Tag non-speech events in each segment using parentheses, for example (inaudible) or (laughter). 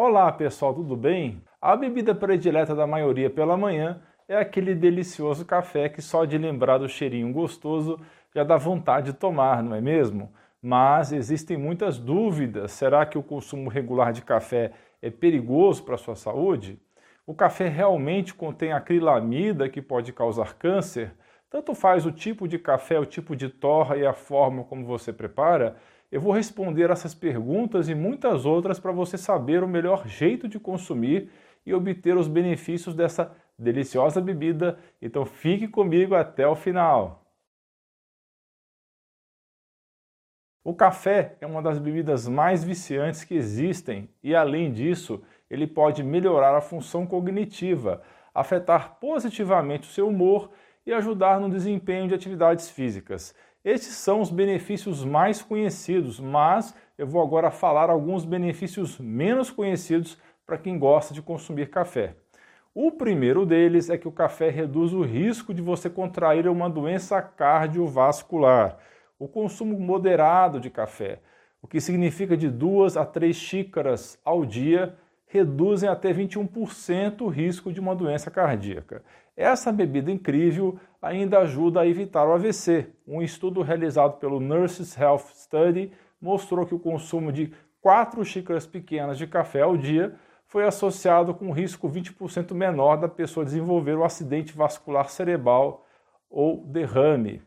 Olá pessoal, tudo bem? A bebida predileta da maioria pela manhã é aquele delicioso café que só de lembrar do cheirinho gostoso já dá vontade de tomar, não é mesmo? Mas existem muitas dúvidas. Será que o consumo regular de café é perigoso para a sua saúde? O café realmente contém acrilamida que pode causar câncer? Tanto faz o tipo de café, o tipo de torra e a forma como você prepara? Eu vou responder essas perguntas e muitas outras para você saber o melhor jeito de consumir e obter os benefícios dessa deliciosa bebida. Então fique comigo até o final. O café é uma das bebidas mais viciantes que existem e, além disso, ele pode melhorar a função cognitiva, afetar positivamente o seu humor e ajudar no desempenho de atividades físicas. Estes são os benefícios mais conhecidos, mas eu vou agora falar alguns benefícios menos conhecidos para quem gosta de consumir café. O primeiro deles é que o café reduz o risco de você contrair uma doença cardiovascular. O consumo moderado de café, o que significa de duas a três xícaras ao dia, reduzem até 21% o risco de uma doença cardíaca. Essa bebida incrível ainda ajuda a evitar o AVC. Um estudo realizado pelo Nurses Health Study mostrou que o consumo de 4 xícaras pequenas de café ao dia foi associado com um risco 20% menor da pessoa desenvolver o um acidente vascular cerebral ou derrame.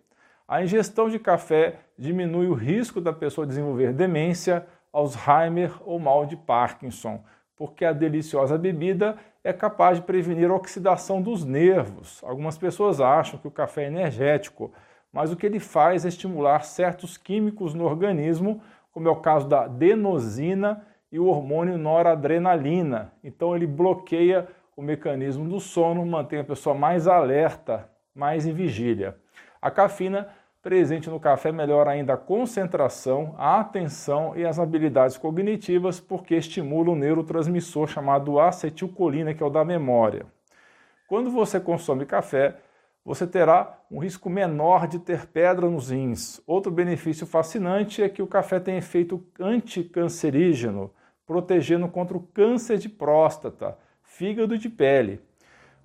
A ingestão de café diminui o risco da pessoa desenvolver demência, Alzheimer ou mal de Parkinson, porque a deliciosa bebida é capaz de prevenir a oxidação dos nervos. Algumas pessoas acham que o café é energético, mas o que ele faz é estimular certos químicos no organismo, como é o caso da adenosina e o hormônio noradrenalina. Então ele bloqueia o mecanismo do sono, mantém a pessoa mais alerta, mais em vigília. A cafeína presente no café melhora ainda a concentração, a atenção e as habilidades cognitivas, porque estimula o neurotransmissor chamado acetilcolina, que é o da memória. Quando você consome café, você terá um risco menor de ter pedra nos rins. Outro benefício fascinante é que o café tem efeito anticancerígeno, protegendo contra o câncer de próstata, fígado e de pele.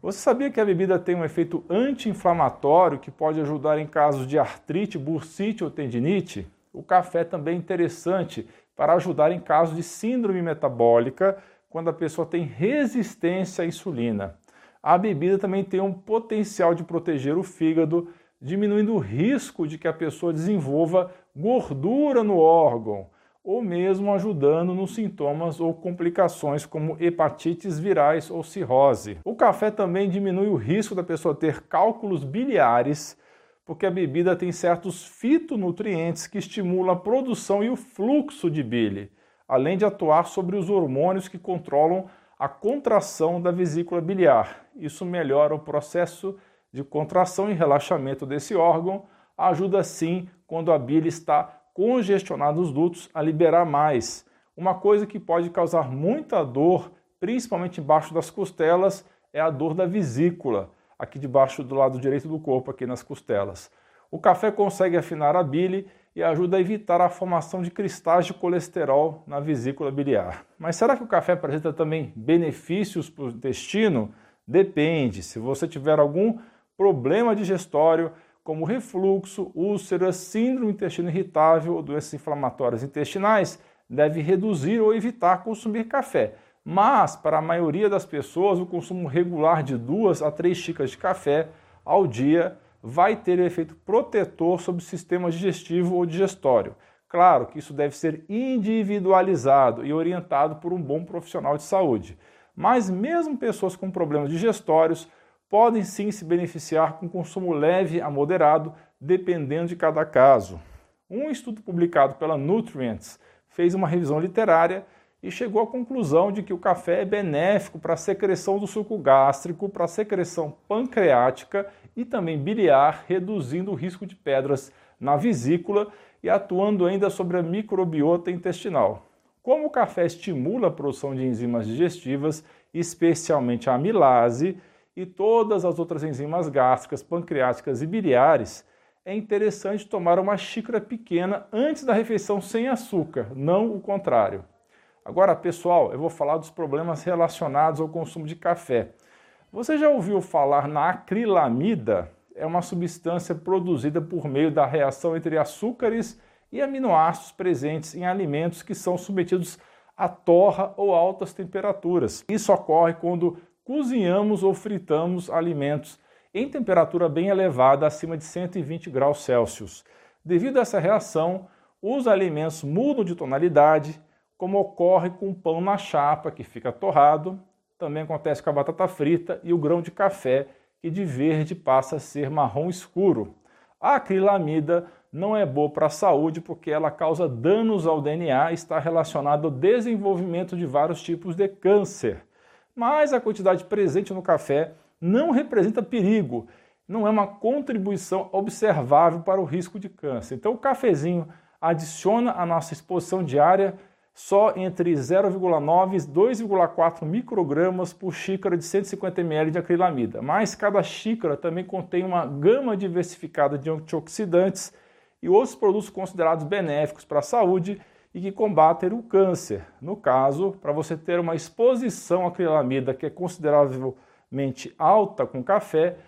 Você sabia que a bebida tem um efeito anti-inflamatório que pode ajudar em casos de artrite, bursite ou tendinite? O café também é interessante para ajudar em casos de síndrome metabólica, quando a pessoa tem resistência à insulina. A bebida também tem um potencial de proteger o fígado, diminuindo o risco de que a pessoa desenvolva gordura no órgão ou mesmo ajudando nos sintomas ou complicações como hepatites virais ou cirrose. O café também diminui o risco da pessoa ter cálculos biliares, porque a bebida tem certos fitonutrientes que estimulam a produção e o fluxo de bile, além de atuar sobre os hormônios que controlam a contração da vesícula biliar. Isso melhora o processo de contração e relaxamento desse órgão, ajuda sim quando a bile está congestionar os dutos a liberar mais. Uma coisa que pode causar muita dor, principalmente embaixo das costelas, é a dor da vesícula, aqui debaixo do lado direito do corpo, aqui nas costelas. O café consegue afinar a bile e ajuda a evitar a formação de cristais de colesterol na vesícula biliar. Mas será que o café apresenta também benefícios para o intestino? Depende. Se você tiver algum problema digestório, como refluxo, úlceras, síndrome intestino irritável ou doenças inflamatórias intestinais, deve reduzir ou evitar consumir café. Mas, para a maioria das pessoas, o consumo regular de duas a três xícaras de café ao dia vai ter efeito protetor sobre o sistema digestivo ou digestório. Claro que isso deve ser individualizado e orientado por um bom profissional de saúde. Mas mesmo pessoas com problemas digestórios podem sim se beneficiar com consumo leve a moderado, dependendo de cada caso. Um estudo publicado pela Nutrients fez uma revisão literária e chegou à conclusão de que o café é benéfico para a secreção do suco gástrico, para a secreção pancreática e também biliar, reduzindo o risco de pedras na vesícula e atuando ainda sobre a microbiota intestinal. Como o café estimula a produção de enzimas digestivas, especialmente a amilase, e todas as outras enzimas gástricas, pancreáticas e biliares, é interessante tomar uma xícara pequena antes da refeição sem açúcar, não o contrário. Agora, pessoal, eu vou falar dos problemas relacionados ao consumo de café. Você já ouviu falar na acrilamida? É uma substância produzida por meio da reação entre açúcares e aminoácidos presentes em alimentos que são submetidos a torra ou altas temperaturas. Isso ocorre quando cozinhamos ou fritamos alimentos em temperatura bem elevada, acima de 120 graus Celsius. Devido a essa reação, os alimentos mudam de tonalidade, como ocorre com o pão na chapa, que fica torrado, também acontece com a batata frita e o grão de café, que de verde passa a ser marrom escuro. A acrilamida não é boa para a saúde porque ela causa danos ao DNA e está relacionada ao desenvolvimento de vários tipos de câncer. Mas a quantidade presente no café não representa perigo, não é uma contribuição observável para o risco de câncer. Então o cafezinho adiciona à nossa exposição diária só entre 0,9 e 2,4 microgramas por xícara de 150 ml de acrilamida. Mas cada xícara também contém uma gama diversificada de antioxidantes e outros produtos considerados benéficos para a saúde e que combatem o câncer. No caso, para você ter uma exposição à acrilamida que é consideravelmente alta com café,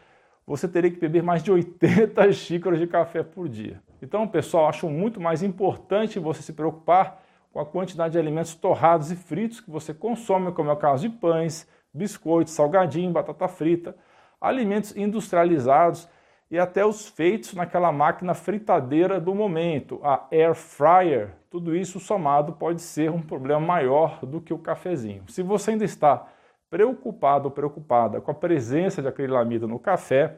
você teria que beber mais de 80 (laughs) xícaras de café por dia. Então, pessoal, acho muito mais importante você se preocupar com a quantidade de alimentos torrados e fritos que você consome, como é o caso de pães, biscoitos, salgadinho, batata frita, alimentos industrializados e até os feitos naquela máquina fritadeira do momento, a air fryer. Tudo isso somado pode ser um problema maior do que o cafezinho. Se você ainda está preocupado ou preocupada com a presença de acrilamida no café,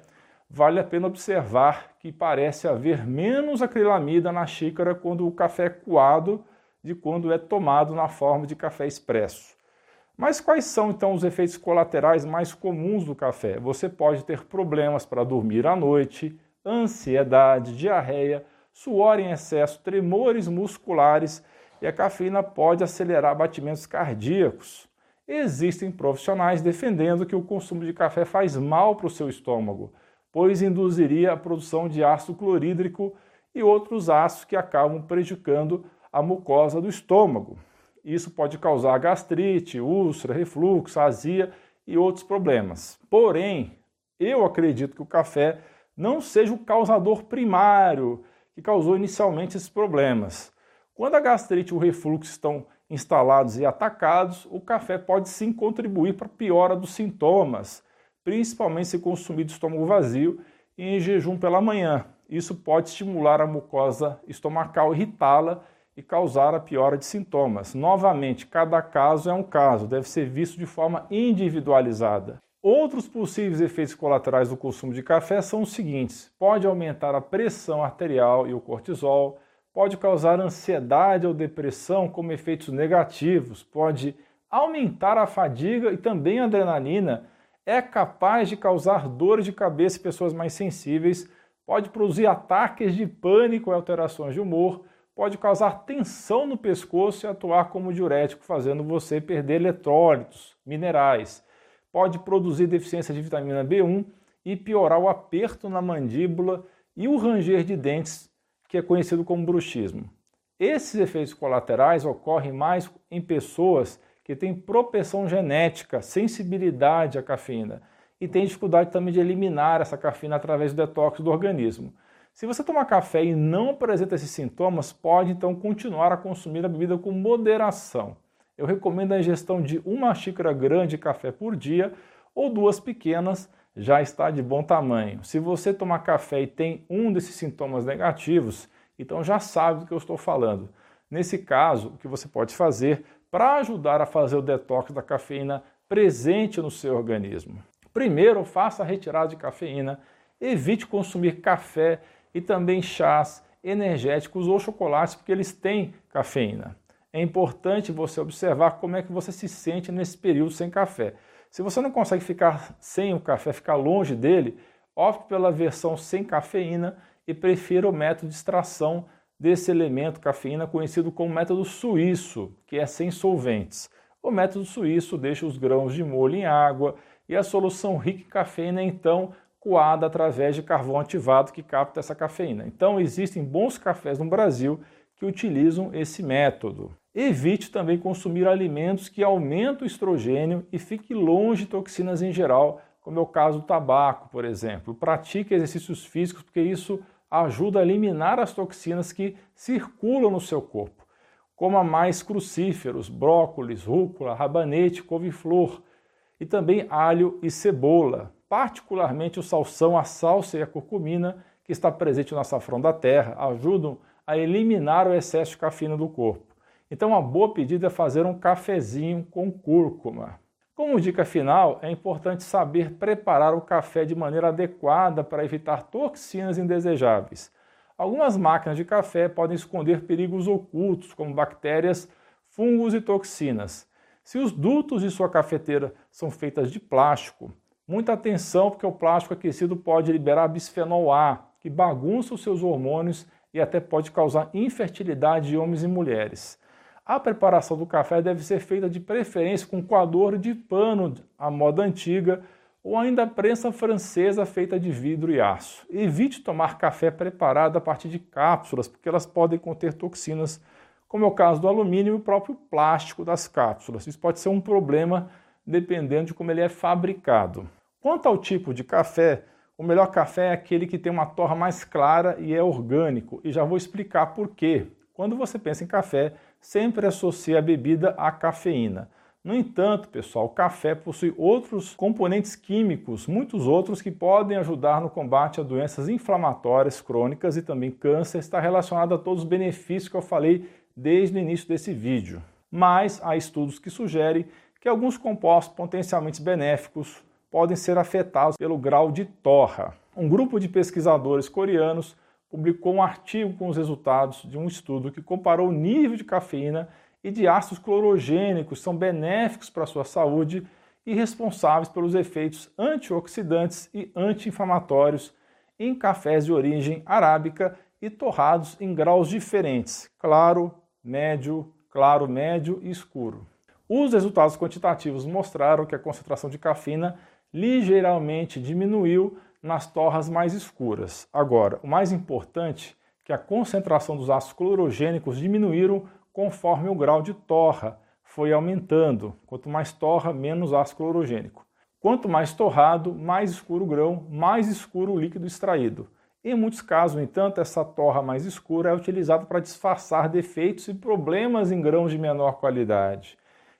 vale a pena observar que parece haver menos acrilamida na xícara quando o café é coado de quando é tomado na forma de café expresso. Mas quais são então os efeitos colaterais mais comuns do café? Você pode ter problemas para dormir à noite, ansiedade, diarreia, suor em excesso, tremores musculares e a cafeína pode acelerar batimentos cardíacos. Existem profissionais defendendo que o consumo de café faz mal para o seu estômago, pois induziria a produção de ácido clorídrico e outros ácidos que acabam prejudicando a mucosa do estômago. Isso pode causar gastrite, úlcera, refluxo, azia e outros problemas. Porém, eu acredito que o café não seja o causador primário que causou inicialmente esses problemas. Quando a gastrite e o refluxo estão instalados e atacados, o café pode sim contribuir para a piora dos sintomas, principalmente se consumido estômago vazio e em jejum pela manhã. Isso pode estimular a mucosa estomacal, irritá-la e causar a piora de sintomas. Novamente, cada caso é um caso, deve ser visto de forma individualizada. Outros possíveis efeitos colaterais do consumo de café são os seguintes: pode aumentar a pressão arterial e o cortisol, pode causar ansiedade ou depressão como efeitos negativos, pode aumentar a fadiga e também a adrenalina, é capaz de causar dores de cabeça em pessoas mais sensíveis, pode produzir ataques de pânico e alterações de humor pode causar tensão no pescoço e atuar como diurético, fazendo você perder eletrólitos, minerais. Pode produzir deficiência de vitamina B1 e piorar o aperto na mandíbula e o ranger de dentes, que é conhecido como bruxismo. Esses efeitos colaterais ocorrem mais em pessoas que têm propensão genética, sensibilidade à cafeína e têm dificuldade também de eliminar essa cafeína através do detox do organismo. Se você tomar café e não apresenta esses sintomas, pode então continuar a consumir a bebida com moderação. Eu recomendo a ingestão de uma xícara grande de café por dia ou duas pequenas, já está de bom tamanho. Se você tomar café e tem um desses sintomas negativos, então já sabe do que eu estou falando. Nesse caso, o que você pode fazer para ajudar a fazer o detox da cafeína presente no seu organismo? Primeiro, faça a retirada de cafeína, evite consumir café e também chás energéticos ou chocolates, porque eles têm cafeína. É importante você observar como é que você se sente nesse período sem café. Se você não consegue ficar sem o café, ficar longe dele, opte pela versão sem cafeína e prefira o método de extração desse elemento cafeína conhecido como método suíço, que é sem solventes. O método suíço deixa os grãos de molho em água e a solução rica em cafeína então coada através de carvão ativado que capta essa cafeína. Então, existem bons cafés no Brasil que utilizam esse método. Evite também consumir alimentos que aumentam o estrogênio e fique longe de toxinas em geral, como é o caso do tabaco, por exemplo. Pratique exercícios físicos porque isso ajuda a eliminar as toxinas que circulam no seu corpo. Coma mais crucíferos, brócolis, rúcula, rabanete, couve-flor e também alho e cebola, particularmente o salsão, a salsa e a curcumina que está presente no açafrão da terra, ajudam a eliminar o excesso de cafeína do corpo. Então, uma boa pedida é fazer um cafezinho com cúrcuma. Como dica final, é importante saber preparar o café de maneira adequada para evitar toxinas indesejáveis. Algumas máquinas de café podem esconder perigos ocultos, como bactérias, fungos e toxinas. Se os dutos de sua cafeteira são feitos de plástico, muita atenção porque o plástico aquecido pode liberar bisfenol A, que bagunça os seus hormônios e até pode causar infertilidade de homens e mulheres. A preparação do café deve ser feita de preferência com coador de pano à moda antiga ou ainda prensa francesa feita de vidro e aço. Evite tomar café preparado a partir de cápsulas, porque elas podem conter toxinas, como é o caso do alumínio e o próprio plástico das cápsulas. Isso pode ser um problema dependendo de como ele é fabricado. Quanto ao tipo de café, o melhor café é aquele que tem uma torra mais clara e é orgânico, e já vou explicar por quê. Quando você pensa em café, sempre associa a bebida à cafeína. No entanto, pessoal, o café possui outros componentes químicos, muitos outros que podem ajudar no combate a doenças inflamatórias crônicas e também câncer, está relacionado a todos os benefícios que eu falei desde o início desse vídeo. Mas há estudos que sugerem que alguns compostos potencialmente benéficos podem ser afetados pelo grau de torra. Um grupo de pesquisadores coreanos publicou um artigo com os resultados de um estudo que comparou o nível de cafeína e de ácidos clorogênicos são benéficos para a sua saúde e responsáveis pelos efeitos antioxidantes e anti-inflamatórios em cafés de origem arábica e torrados em graus diferentes, claro, médio, claro, médio e escuro. Os resultados quantitativos mostraram que a concentração de cafeína ligeiramente diminuiu nas torras mais escuras. Agora, o mais importante é que a concentração dos ácidos clorogênicos diminuíram conforme o grau de torra foi aumentando. Quanto mais torra, menos ácido clorogênico. Quanto mais torrado, mais escuro o grão, mais escuro o líquido extraído. Em muitos casos, no entanto, essa torra mais escura é utilizada para disfarçar defeitos e problemas em grãos de menor qualidade.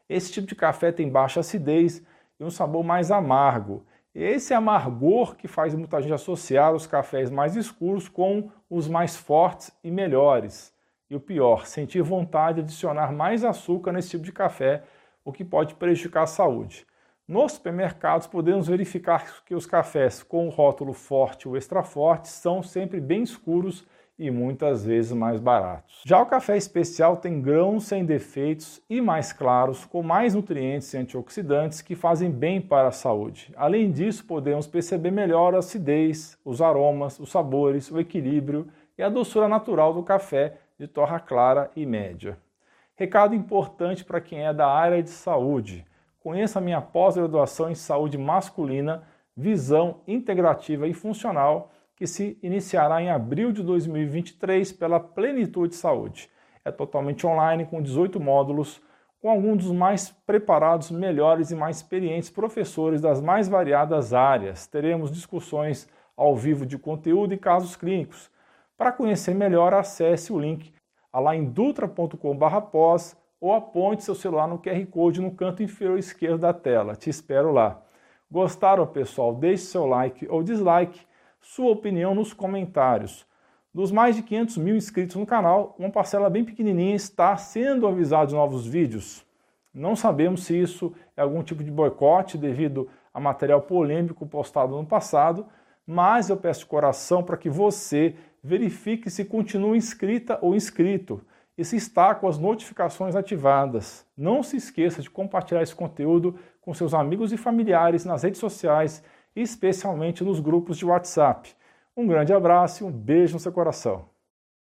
Esse tipo de café tem baixa acidez e um sabor mais amargo. Esse amargor que faz muita gente associar os cafés mais escuros com os mais fortes e melhores. E o pior, sentir vontade de adicionar mais açúcar nesse tipo de café, o que pode prejudicar a saúde. Nos supermercados podemos verificar que os cafés com o rótulo forte ou extra forte são sempre bem escuros e muitas vezes mais baratos. Já o café especial tem grãos sem defeitos e mais claros, com mais nutrientes e antioxidantes que fazem bem para a saúde. Além disso, podemos perceber melhor a acidez, os aromas, os sabores, o equilíbrio e a doçura natural do café de torra clara e média. Recado importante para quem é da área de saúde. Conheça a minha pós-graduação em saúde masculina, visão integrativa e funcional que se iniciará em abril de 2023 pela Plenitude Saúde. É totalmente online, com 18 módulos, com alguns dos mais preparados, melhores e mais experientes professores das mais variadas áreas. Teremos discussões ao vivo de conteúdo e casos clínicos. Para conhecer melhor, acesse o link lá em dutra.com/pós ou aponte seu celular no QR Code no canto inferior esquerdo da tela. Te espero lá. Gostaram, pessoal? Deixe seu like ou dislike sua opinião nos comentários. Dos mais de 500 mil inscritos no canal, uma parcela bem pequenininha está sendo avisada de novos vídeos. Não sabemos se isso é algum tipo de boicote devido a material polêmico postado no passado, mas eu peço de coração para que você verifique se continua inscrita ou inscrito e se está com as notificações ativadas. Não se esqueça de compartilhar esse conteúdo com seus amigos e familiares nas redes sociais especialmente nos grupos de WhatsApp. Um grande abraço e um beijo no seu coração.